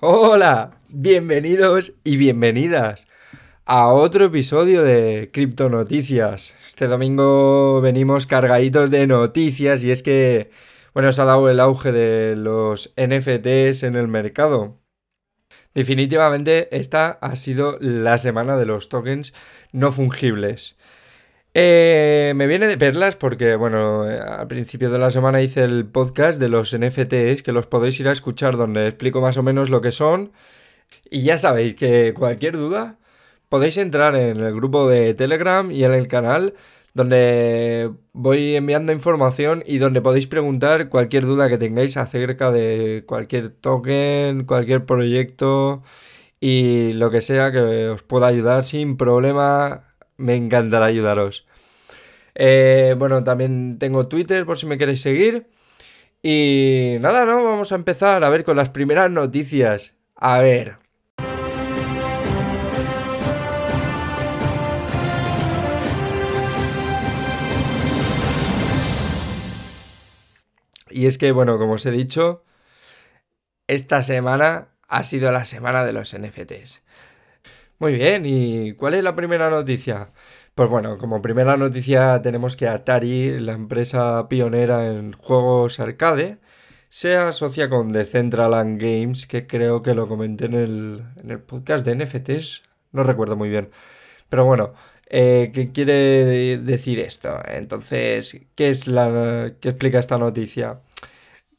Hola, bienvenidos y bienvenidas a otro episodio de Cripto Noticias. Este domingo venimos cargaditos de noticias y es que, bueno, se ha dado el auge de los NFTs en el mercado. Definitivamente esta ha sido la semana de los tokens no fungibles. Eh, me viene de perlas porque, bueno, eh, al principio de la semana hice el podcast de los NFTs, que los podéis ir a escuchar donde explico más o menos lo que son. Y ya sabéis que cualquier duda podéis entrar en el grupo de Telegram y en el canal donde voy enviando información y donde podéis preguntar cualquier duda que tengáis acerca de cualquier token, cualquier proyecto y lo que sea que os pueda ayudar sin problema me encantará ayudaros. Eh, bueno, también tengo Twitter por si me queréis seguir. Y nada, ¿no? Vamos a empezar a ver con las primeras noticias. A ver. Y es que, bueno, como os he dicho, esta semana ha sido la semana de los NFTs. Muy bien, ¿y cuál es la primera noticia? Pues bueno, como primera noticia tenemos que Atari, la empresa pionera en juegos arcade, se asocia con Decentraland Games, que creo que lo comenté en el, podcast de NFTs, no recuerdo muy bien. Pero bueno, eh, ¿qué quiere decir esto? Entonces, ¿qué es la qué explica esta noticia?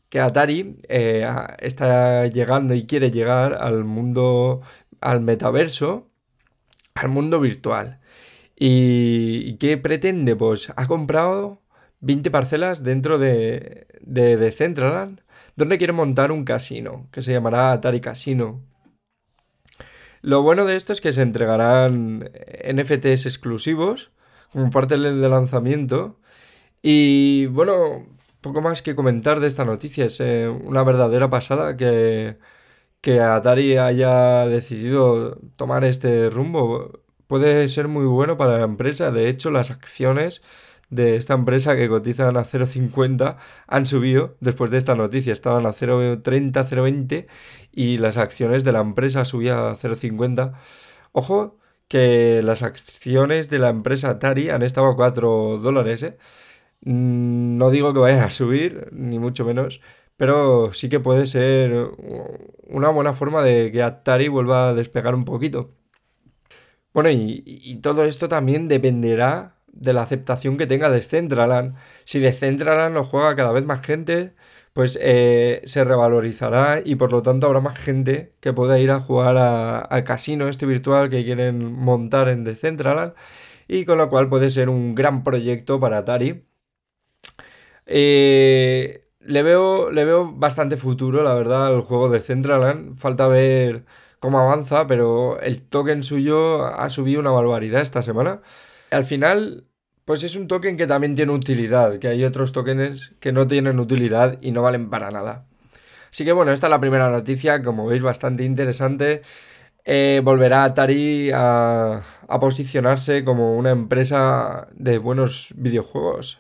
Que Atari eh, está llegando y quiere llegar al mundo, al metaverso, al mundo virtual. ¿Y qué pretende? Pues ha comprado 20 parcelas dentro de, de, Decentraland, donde quiere montar un casino, que se llamará Atari Casino. Lo bueno de esto es que se entregarán NFTs exclusivos como parte del lanzamiento. Y bueno, poco más que comentar de esta noticia. Es eh, una verdadera pasada que, que Atari haya decidido tomar este rumbo puede ser muy bueno para la empresa. De hecho, las acciones de esta empresa que cotizan a 0,50 han subido después de esta noticia. Estaban a 0,30, 0,20 y las acciones de la empresa subían a 0,50. Ojo que las acciones de la empresa Atari han estado a 4 dólares. ¿eh? Mm, no digo que vayan a subir, ni mucho menos, pero sí que puede ser una buena forma de que Atari vuelva a despegar un poquito. Bueno, y, todo esto también dependerá de la aceptación que tenga Decentraland. Si Decentraland lo juega cada vez más gente, pues eh, se revalorizará y por lo tanto habrá más gente que pueda ir a jugar al casino este virtual que quieren montar en Decentraland y con lo cual puede ser un gran proyecto para Atari. Eh, le, veo, le veo bastante futuro, la verdad, al juego de Decentraland. Falta ver cómo avanza, pero el token suyo ha subido una barbaridad esta semana. Al final, pues es un token que también tiene utilidad, que hay otros tokens que no tienen utilidad y no valen para nada. Así que bueno, esta es la primera noticia, como veis, bastante interesante. Eh, volverá Atari a, a posicionarse como una empresa de buenos videojuegos.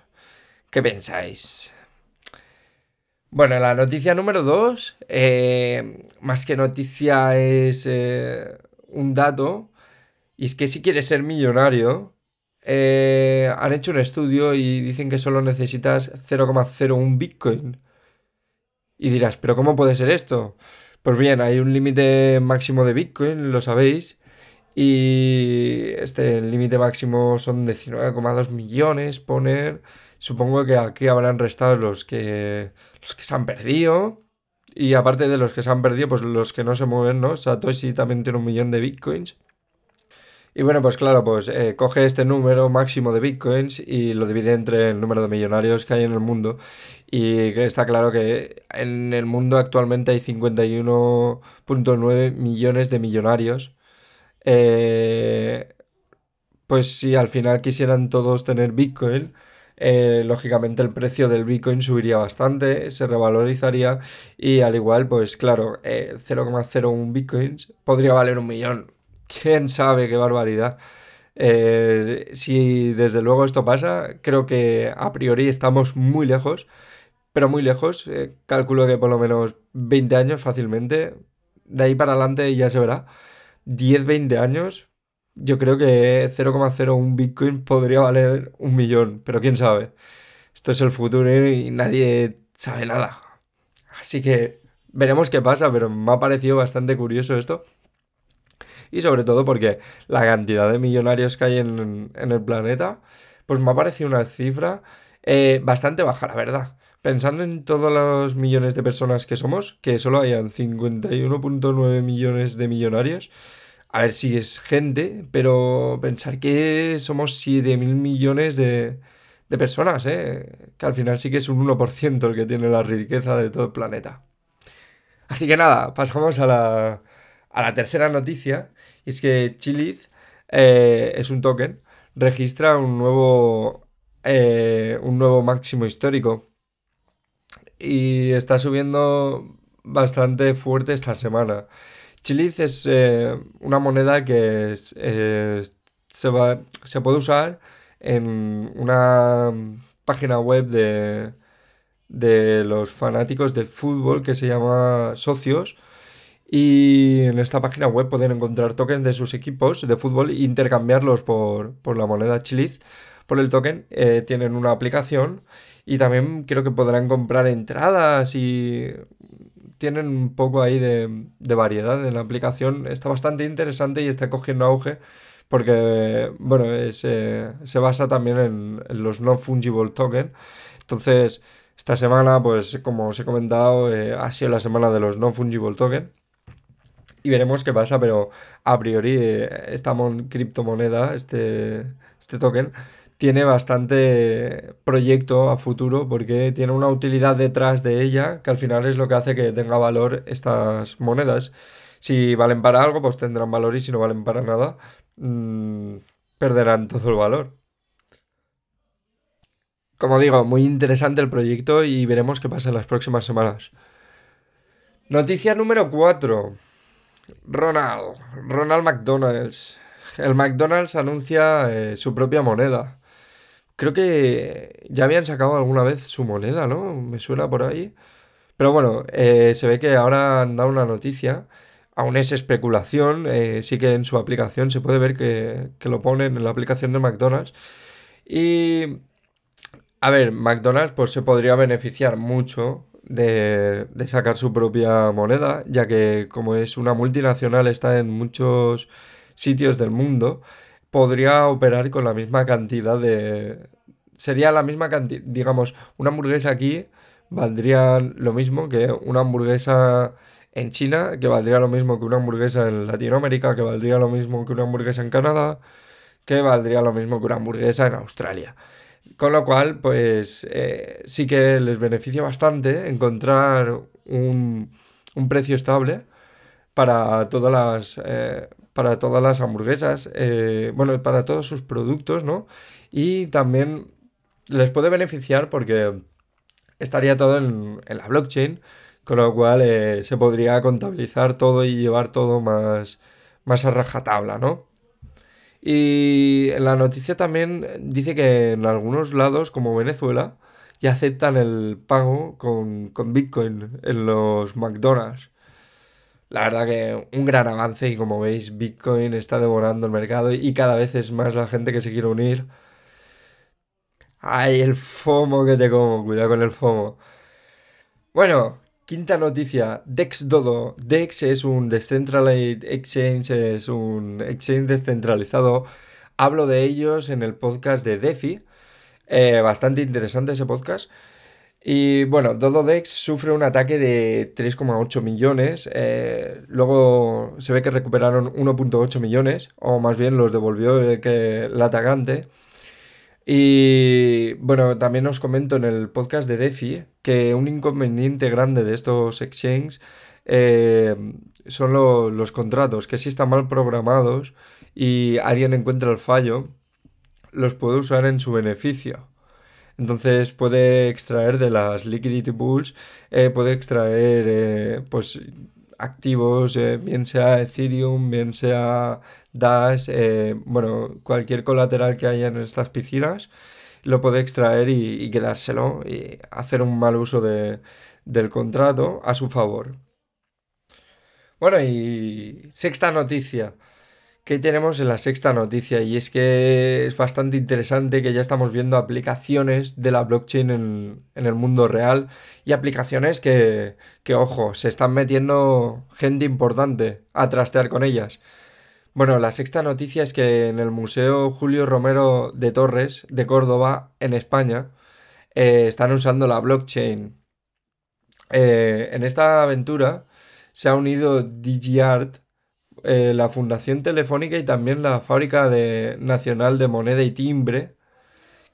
¿Qué pensáis? Bueno, la noticia número dos, eh, más que noticia es eh, un dato, y es que si quieres ser millonario, eh, han hecho un estudio y dicen que solo necesitas 0,01 Bitcoin. Y dirás, ¿pero cómo puede ser esto? Pues bien, hay un límite máximo de Bitcoin, lo sabéis, y este límite máximo son 19,2 millones, poner... Supongo que aquí habrán restado los que los que se han perdido. Y aparte de los que se han perdido, pues los que no se mueven, ¿no? Satoshi también tiene un millón de bitcoins. Y bueno, pues claro, pues eh, coge este número máximo de bitcoins y lo divide entre el número de millonarios que hay en el mundo. Y está claro que en el mundo actualmente hay 51.9 millones de millonarios. Eh, pues si al final quisieran todos tener bitcoin, eh, lógicamente el precio del Bitcoin subiría bastante, se revalorizaría y al igual, pues claro, 0,01 eh, Bitcoins podría valer un millón. ¿Quién sabe qué barbaridad? Eh, si desde luego esto pasa, creo que a priori estamos muy lejos, pero muy lejos. calculo que por lo menos 20 años fácilmente, de ahí para adelante ya se verá. 10, 20 años, yo creo que 0,01 Bitcoin podría valer un millón, pero quién sabe. Esto es el futuro y nadie sabe nada. Así que veremos qué pasa, pero me ha parecido bastante curioso esto. Y sobre todo porque la cantidad de millonarios que hay en, el planeta, pues me ha parecido una cifra eh, bastante baja, la verdad. Pensando en todos los millones de personas que somos, que solo hayan 51.9 millones de millonarios, a ver si es gente, pero pensar que somos 7 mil millones de, de personas, ¿eh? que al final sí que es un 1% el que tiene la riqueza de todo el planeta. Así que nada, pasamos a la, a la tercera noticia, y es que Chiliz eh, es un token, registra un nuevo, eh, un nuevo máximo histórico y está subiendo bastante fuerte esta semana. Chiliz es eh, una moneda que se, va, se puede usar en una página web de, de los fanáticos del fútbol que se llama Socios. Y en esta página web pueden encontrar tokens de sus equipos de fútbol e intercambiarlos por, la moneda Chiliz. Por el token eh, tienen una aplicación y también creo que podrán comprar entradas y tienen un poco ahí de, variedad en la aplicación. Está bastante interesante y está cogiendo auge porque, bueno, se basa también en, los non-fungible tokens. Entonces, esta semana, pues como os he comentado, eh, ha sido la semana de los non-fungible tokens. Y veremos qué pasa, pero a priori eh, esta criptomoneda, este, este token, tiene bastante proyecto a futuro porque tiene una utilidad detrás de ella que al final es lo que hace que tenga valor estas monedas. Si valen para algo, pues tendrán valor y si no valen para nada, mm, perderán todo el valor. Como digo, muy interesante el proyecto y veremos qué pasa en las próximas semanas. Noticia número 4. Ronald. Ronald McDonald's. El McDonald's anuncia eh, su propia moneda. Creo que ya habían sacado alguna vez su moneda, ¿no? Me suena por ahí. Pero bueno, eh, se ve que ahora han dado una noticia. Aún es especulación. Eh, sí que en su aplicación se puede ver que, lo ponen en la aplicación de McDonald's. Y... A ver, McDonald's pues se podría beneficiar mucho de, de, sacar su propia moneda, ya que como es una multinacional está en muchos sitios del mundo podría operar con la misma cantidad de... Sería la misma cantidad, digamos, una hamburguesa aquí valdría lo mismo que una hamburguesa en China, que valdría lo mismo que una hamburguesa en Latinoamérica, que valdría lo mismo que una hamburguesa en Canadá, que valdría lo mismo que una hamburguesa en Australia. Con lo cual, pues eh, sí que les beneficia bastante encontrar un, un precio estable para todas las, eh, para todas las hamburguesas, eh, bueno, para todos sus productos, ¿no? Y también les puede beneficiar porque estaría todo en, la blockchain, con lo cual eh, se podría contabilizar todo y llevar todo más, más a rajatabla, ¿no? Y en la noticia también dice que en algunos lados, como Venezuela, ya aceptan el pago con, con Bitcoin en los McDonald's. La verdad que un gran avance y como veis Bitcoin está devorando el mercado y cada vez es más la gente que se quiere unir. Ay, el FOMO que te como, cuidado con el FOMO. Bueno, quinta noticia, DEX Dodo. DEX es un Decentralized Exchange, es un exchange descentralizado. Hablo de ellos en el podcast de DeFi. Eh, bastante interesante ese podcast. Y bueno, Dododex sufre un ataque de 3,8 millones. Eh, luego se ve que recuperaron 1,8 millones, o más bien los devolvió el, atacante. Y bueno, también os comento en el podcast de DeFi que un inconveniente grande de estos exchanges eh, son los contratos, que si están mal programados y alguien encuentra el fallo, los puede usar en su beneficio. Entonces puede extraer de las liquidity pools, eh, puede extraer eh, pues activos, eh, bien sea Ethereum, bien sea Dash, bueno, cualquier colateral que haya en estas piscinas, lo puede extraer y, quedárselo y hacer un mal uso del contrato a su favor. Bueno, y sexta noticia. ¿Qué tenemos en la sexta noticia? Y es que es bastante interesante que ya estamos viendo aplicaciones de la blockchain en, el mundo real y aplicaciones que, que, ojo, se están metiendo gente importante a trastear con ellas. Bueno, la sexta noticia es que en el Museo Julio Romero de Torres de Córdoba, en España, eh, están usando la blockchain. Eh, en esta aventura se ha unido DigiArt, eh, la Fundación Telefónica y también la Fábrica de, Nacional de Moneda y Timbre,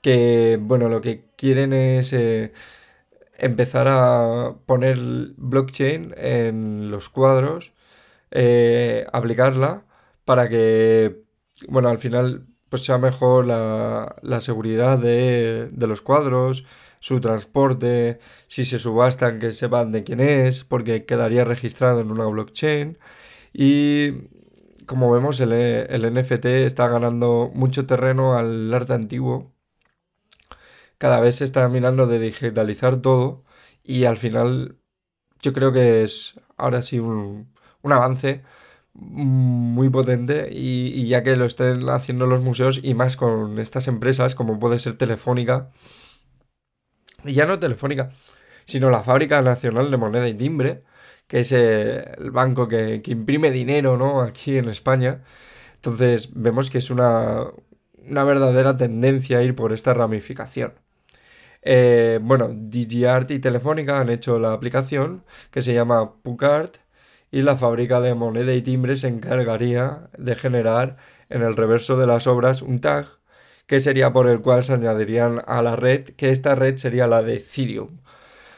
que, bueno, lo que quieren es empezar a poner blockchain en los cuadros, aplicarla para que, bueno, al final pues sea mejor la, seguridad de, los cuadros, su transporte, si se subastan que sepan de quién es, porque quedaría registrado en una blockchain. Y como vemos, el, el NFT está ganando mucho terreno al arte antiguo. Cada vez se está mirando de digitalizar todo y al final yo creo que es ahora sí un, un avance muy potente y, ya que lo estén haciendo los museos y más con estas empresas como puede ser Telefónica y ya no Telefónica sino la Fábrica Nacional de Moneda y Timbre que es eh, el banco que, imprime dinero ¿no? aquí en España entonces vemos que es una, una verdadera tendencia a ir por esta ramificación eh, bueno, DigiArt y Telefónica han hecho la aplicación que se llama Pucart y la fábrica de moneda y timbre se encargaría de generar en el reverso de las obras un tag que sería por el cual se añadirían a la red, que esta red sería la de Ethereum.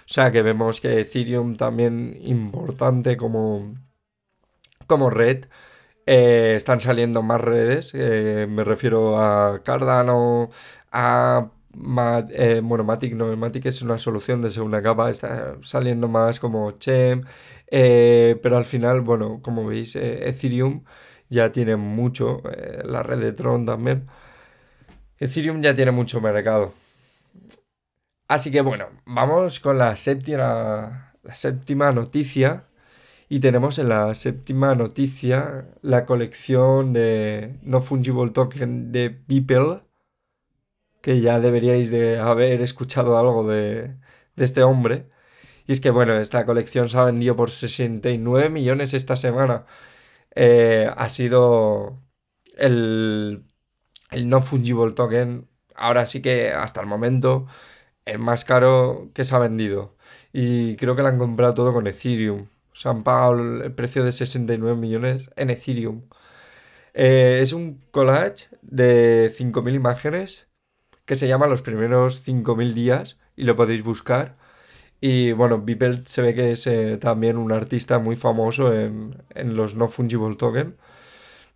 O sea que vemos que Ethereum también importante como, como red. Eh, están saliendo más redes, eh, me refiero a Cardano, a eh, bueno, Matic no, Matic es una solución de segunda capa, está saliendo más como Chem, eh, pero al final, bueno, como veis, Ethereum ya tiene mucho, la red de Tron también. Ethereum ya tiene mucho mercado. Así que bueno, vamos con la séptima, la séptima noticia. Y tenemos en la séptima noticia la colección de no fungible token de Beeple que ya deberíais de haber escuchado algo de, este hombre. Y es que, bueno, esta colección se ha vendido por 69 millones esta semana. Eh, ha sido el, el no fungible token. Ahora sí que hasta el momento el más caro que se ha vendido. Y creo que lo han comprado todo con Ethereum. Se han pagado el precio de 69 millones en Ethereum. Eh, es un collage de 5.000 imágenes que se llama Los primeros 5000 días y lo podéis buscar. Y bueno, Beeple se ve que es eh, también un artista muy famoso en, los no fungible token.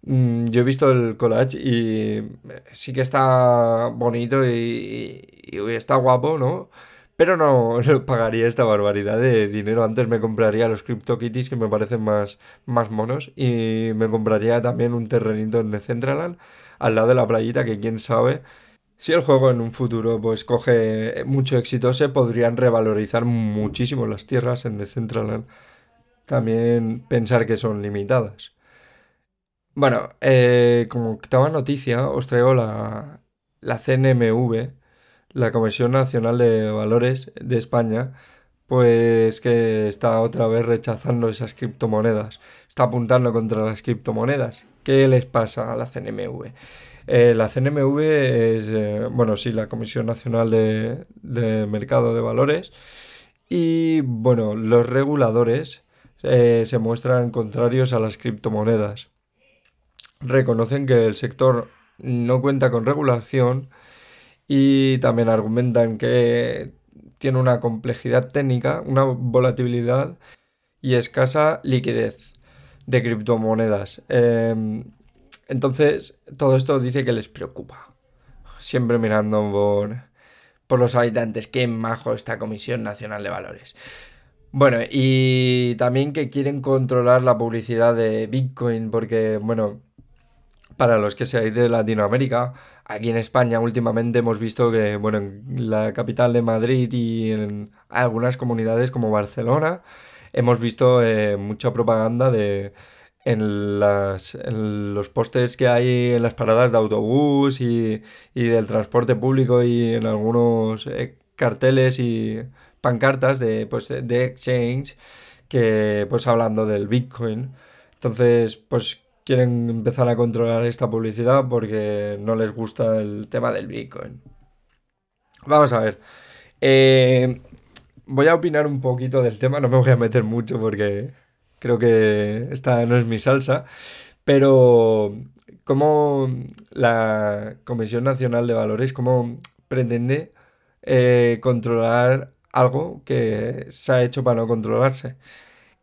Mm, yo he visto el collage y eh, sí que está bonito y, está guapo, ¿no? Pero no, pagaría esta barbaridad de dinero. Antes me compraría los CryptoKitties que me parecen más, más monos y me compraría también un terrenito en Decentraland al lado de la playita que quién sabe si el juego en un futuro pues coge mucho éxito, se podrían revalorizar muchísimo las tierras en Decentraland. También pensar que son limitadas. Bueno, eh, como octava noticia, os traigo la, la CNMV, la Comisión Nacional de Valores de España, pues que está otra vez rechazando esas criptomonedas. Está apuntando contra las criptomonedas. ¿Qué les pasa a la CNMV? Eh, la CNMV es, eh, bueno, sí, la Comisión Nacional de, Mercado de Valores. Y, bueno, los reguladores se muestran contrarios a las criptomonedas. Reconocen que el sector no cuenta con regulación y también argumentan que tiene una complejidad técnica, una volatilidad y escasa liquidez de criptomonedas. Em, entonces, todo esto dice que les preocupa. Siempre mirando por, por los habitantes. Qué majo esta Comisión Nacional de Valores. Bueno, y también que quieren controlar la publicidad de Bitcoin porque, bueno, para los que seáis de Latinoamérica, aquí en España últimamente hemos visto que, bueno, en la capital de Madrid y en algunas comunidades como Barcelona, hemos visto eh, mucha propaganda de en, las, los pósters que hay en las paradas de autobús y, y del transporte público y en algunos eh, carteles y pancartas de, pues, de exchange que pues hablando del Bitcoin. Entonces, pues quieren empezar a controlar esta publicidad porque no les gusta el tema del Bitcoin. Vamos a ver. Eh, voy a opinar un poquito del tema, no me voy a meter mucho porque creo que esta no es mi salsa, pero cómo la Comisión Nacional de Valores, cómo pretende eh, controlar algo que se ha hecho para no controlarse,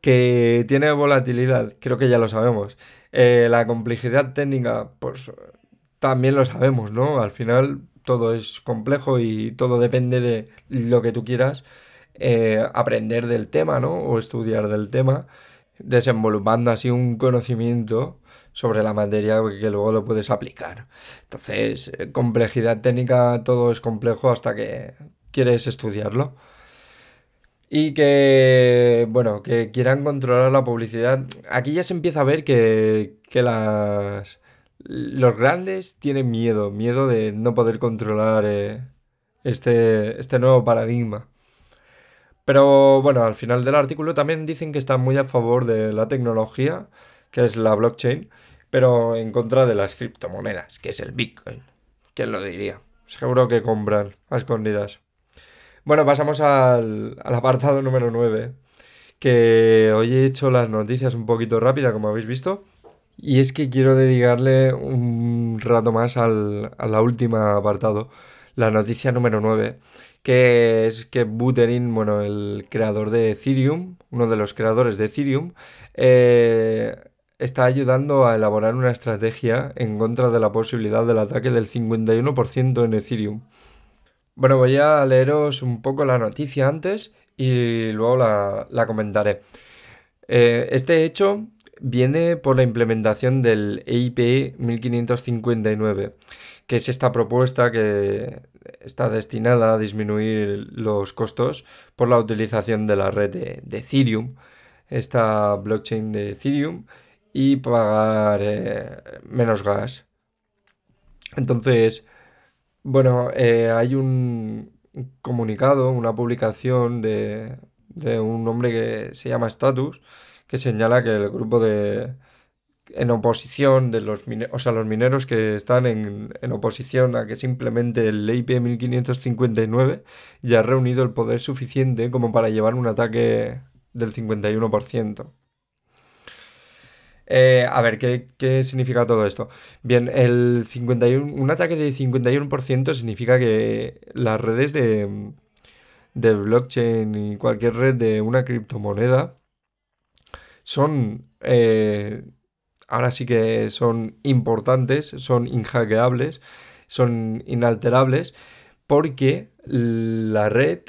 que tiene volatilidad, creo que ya lo sabemos. Eh, la complejidad técnica, pues también lo sabemos, ¿no? Al final todo es complejo y todo depende de lo que tú quieras eh, aprender del tema, ¿no? O estudiar del tema, desenvolupando así un conocimiento sobre la materia que luego lo puedes aplicar. Entonces, eh, complejidad técnica, todo es complejo hasta que quieres estudiarlo. Y que, bueno, que quieran controlar la publicidad. Aquí ya se empieza a ver que, que las, los grandes tienen miedo, miedo de no poder controlar eh, este, este nuevo paradigma. Pero bueno, al final del artículo también dicen que están muy a favor de la tecnología, que es la blockchain, pero en contra de las criptomonedas, que es el Bitcoin. ¿Quién lo diría? Seguro que compran a escondidas. Bueno, pasamos al, apartado número 9, que hoy he hecho las noticias un poquito rápida, como habéis visto. Y es que quiero dedicarle un rato más al, a la última apartado, la noticia número 9, que es que Buterin, bueno, el creador de Ethereum, uno de los creadores de Ethereum, eh, está ayudando a elaborar una estrategia en contra de la posibilidad del ataque del 51% en Ethereum. Bueno, voy a leeros un poco la noticia antes y luego la, comentaré. Eh, este hecho viene por la implementación del EIP 1559, que es esta propuesta que está destinada a disminuir los costos por la utilización de la red de, Ethereum, esta blockchain de Ethereum, y pagar eh, menos gas. Entonces, bueno, eh, hay un comunicado, una publicación de, de un hombre que se llama Status, que señala que el grupo de en oposición de los mineros, o sea, los mineros que están en, en oposición a que simplemente el IP 1559 ya ha reunido el poder suficiente como para llevar un ataque del 51%. Eh, a ver, ¿qué, ¿qué, significa todo esto? Bien, el 51, un ataque de 51% significa que las redes de, de blockchain y cualquier red de una criptomoneda son, eh, ahora sí que son importantes, son inhackeables, son inalterables, porque la red,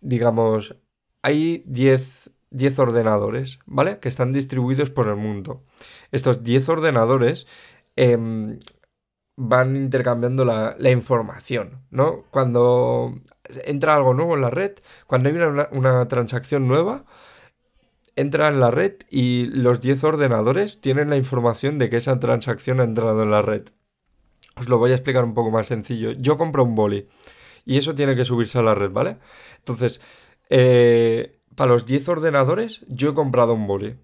digamos, hay 10, 10 ordenadores, ¿vale? Que están distribuidos por el mundo. Estos 10 ordenadores em, van intercambiando la, información, ¿no? Cuando entra algo nuevo en la red, cuando hay una, una transacción nueva, entra en la red y los 10 ordenadores tienen la información de que esa transacción ha entrado en la red. Os lo voy a explicar un poco más sencillo. Yo compro un boli y eso tiene que subirse a la red, ¿vale? Entonces, eh, para los 10 ordenadores yo he comprado un boli.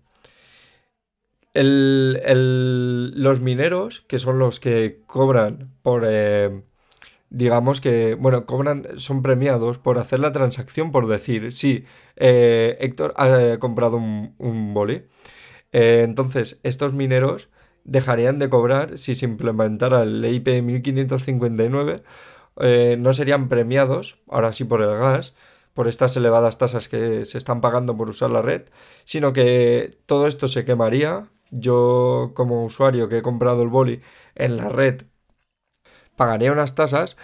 los mineros, que son los que cobran por... Eh, digamos que, bueno, cobran, son premiados por hacer la transacción, por decir, sí, eh, Héctor ha comprado un, boli. Eh, entonces, estos mineros dejarían de cobrar si se implementara el IP 1559, eh, no serían premiados, ahora sí por el gas, por estas elevadas tasas que se están pagando por usar la red, sino que todo esto se quemaría. Yo como usuario que he comprado el boli en la red pagaría unas tasas,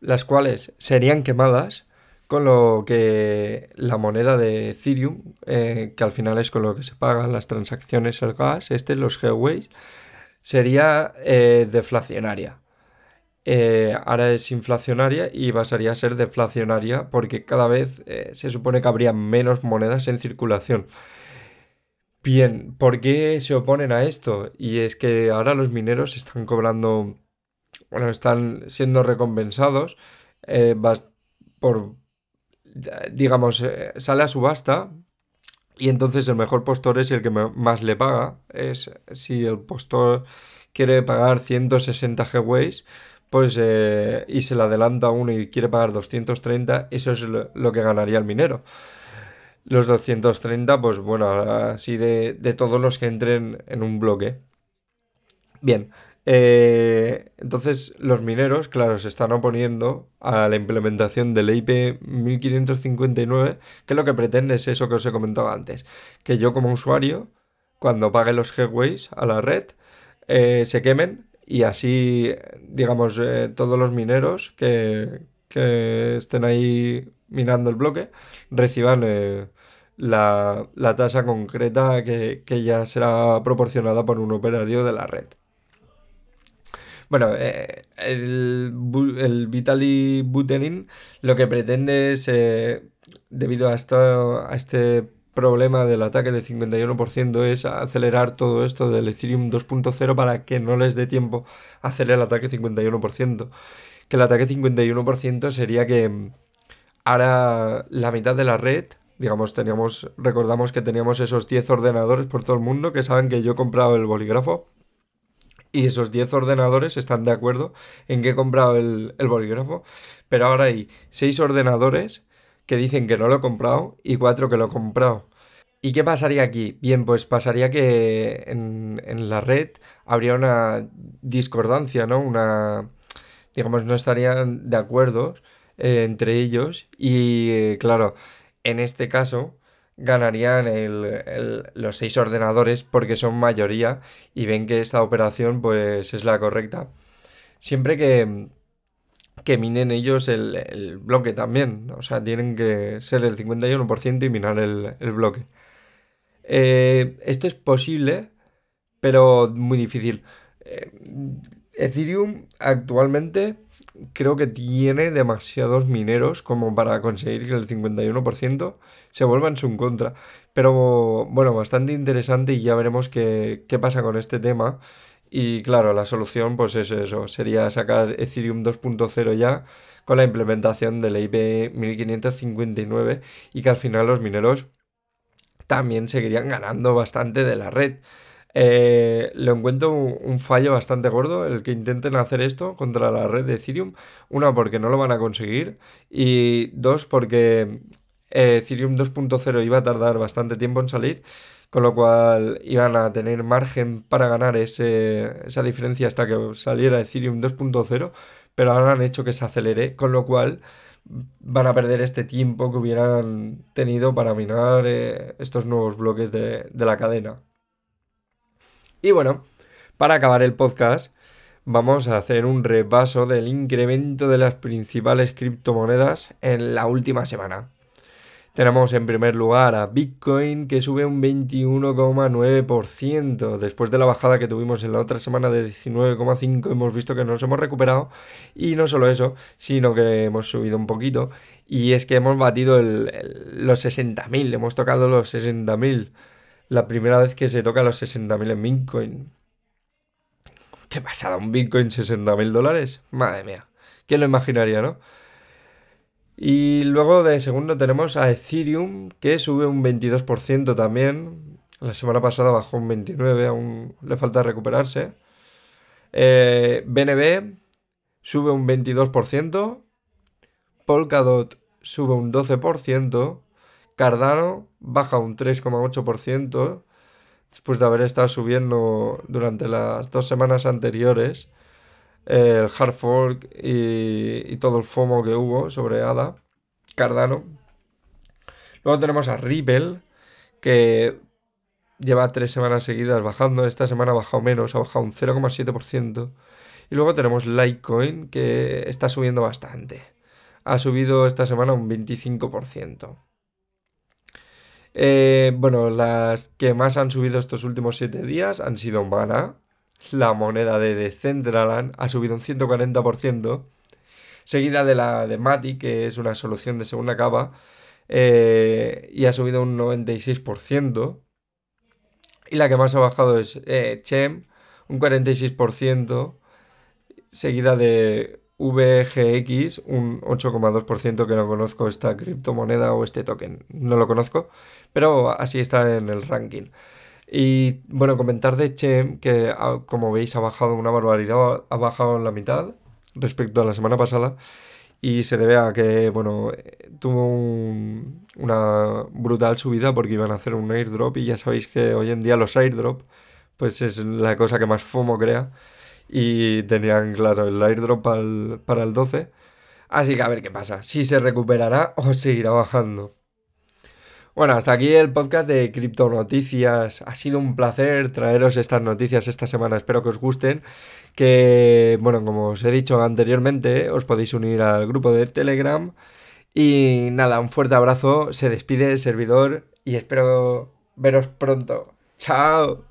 las cuales serían quemadas, con lo que la moneda de Ethereum, eh, que al final es con lo que se pagan las transacciones, el gas, este, los gateways, sería eh, deflacionaria. Eh, ahora es inflacionaria y pasaría a ser deflacionaria porque cada vez se supone que habría menos monedas en circulación. Bien, ¿por qué se oponen a esto? Y es que ahora los mineros están cobrando, bueno, están siendo recompensados eh, por, digamos, eh, sale a subasta y entonces el mejor postor es el que más le paga. Es si el postor quiere pagar 160 GWs, pues eh, y se le adelanta uno y quiere pagar 230, eso es lo, que ganaría el minero. Los 230, pues bueno, así de, de todos los que entren en un bloque. Bien, eh, entonces los mineros, claro, se están oponiendo a la implementación del IP 1559, que lo que pretende es eso que os he comentado antes, que yo como usuario, cuando pague los gateways a la red, eh, se quemen y así, digamos, eh, todos los mineros que, estén ahí minando el bloque reciban eh, la, tasa concreta que, ya será proporcionada por un operario de la red. Bueno, el, el Vitaly Buterin lo que pretende es, debido a, a este problema del ataque de 51% es acelerar todo esto del Ethereum 2.0 para que no les dé tiempo a hacer el ataque 51%. Que el ataque 51% sería que ahora la mitad de la red, digamos, teníamos, recordamos que teníamos esos 10 ordenadores por todo el mundo que saben que yo he comprado el bolígrafo. Y esos 10 ordenadores están de acuerdo en que he comprado el, el bolígrafo. Pero ahora hay 6 ordenadores que dicen que no lo he comprado y 4 que lo he comprado. ¿Y qué pasaría aquí? Bien, pues pasaría que en, la red habría una discordancia, ¿no? Una, digamos, no estarían de acuerdo eh, entre ellos y, claro, en este caso ganarían los seis ordenadores porque son mayoría y ven que esta operación pues es la correcta. Siempre que, que minen ellos el, bloque también, o sea, tienen que ser el 51% y minar el, el bloque. Eh, esto es posible, pero muy difícil. Eh, Ethereum actualmente creo que tiene demasiados mineros como para conseguir que el 51% se vuelva en su contra. Pero bueno, bastante interesante y ya veremos qué, qué pasa con este tema. Y claro, la solución pues es eso, sería sacar Ethereum 2.0 ya con la implementación del IP 1559 y que al final los mineros también seguirían ganando bastante de la red. Eh, lo encuentro un, fallo bastante gordo el que intenten hacer esto contra la red de Ethereum. Una, porque no lo van a conseguir. Y dos, porque eh, Ethereum 2.0 iba a tardar bastante tiempo en salir. Con lo cual iban a tener margen para ganar esa diferencia hasta que saliera Ethereum 2.0. Pero ahora han hecho que se acelere. Con lo cual van a perder este tiempo que hubieran tenido para minar eh, estos nuevos bloques de, de la cadena. Y bueno, para acabar el podcast, vamos a hacer un repaso del incremento de las principales criptomonedas en la última semana. Tenemos en primer lugar a Bitcoin que sube un 21,9%. Después de la bajada que tuvimos en la otra semana de 19,5 hemos visto que nos hemos recuperado. Y no solo eso, sino que hemos subido un poquito. Y es que hemos batido los 60.000, hemos tocado los 60.000. La primera vez que se toca los 60.000 en Bitcoin. ¿Qué pasada? ¿Un Bitcoin 60.000 dólares? Madre mía. ¿Quién lo imaginaría, no? Y luego de segundo tenemos a Ethereum, que sube un 22% también. La semana pasada bajó un 29%, aún le falta recuperarse. BNB eh, sube un 22%. Polkadot sube un 12%. Cardano baja un 3,8%. Después de haber estado subiendo durante las dos semanas anteriores el hard fork y, todo el FOMO que hubo sobre ADA, Cardano. Luego tenemos a Ripple, que lleva tres semanas seguidas bajando. Esta semana ha bajado menos, ha bajado un 0,7%. Y luego tenemos Litecoin, que está subiendo bastante. Ha subido esta semana un 25%. Eh, bueno, las que más han subido estos últimos 7 días han sido Mana, la moneda de Decentraland ha subido un 140%, seguida de la de Mati, que es una solución de segunda capa, eh, y ha subido un 96%. Y la que más ha bajado es eh, Chem, un 46%, seguida de VGX, un 8,2% que no conozco esta criptomoneda o este token, no lo conozco, pero así está en el ranking. Y bueno, comentar de Chem, que ah, como veis ha bajado una barbaridad, ha bajado en la mitad respecto a la semana pasada. Y se debe a que, bueno, tuvo una brutal subida porque iban a hacer un airdrop y ya sabéis que hoy en día los airdrop pues es la cosa que más FOMO crea. Y tenían, claro, el airdrop para el 12. Así que a ver qué pasa, si se recuperará o seguirá bajando. Bueno, hasta aquí el podcast de Cripto Noticias. Ha sido un placer traeros estas noticias esta semana. Espero que os gusten. Que, bueno, como os he dicho anteriormente, os podéis unir al grupo de Telegram. Y nada, un fuerte abrazo. Se despide el servidor y espero veros pronto. Chao.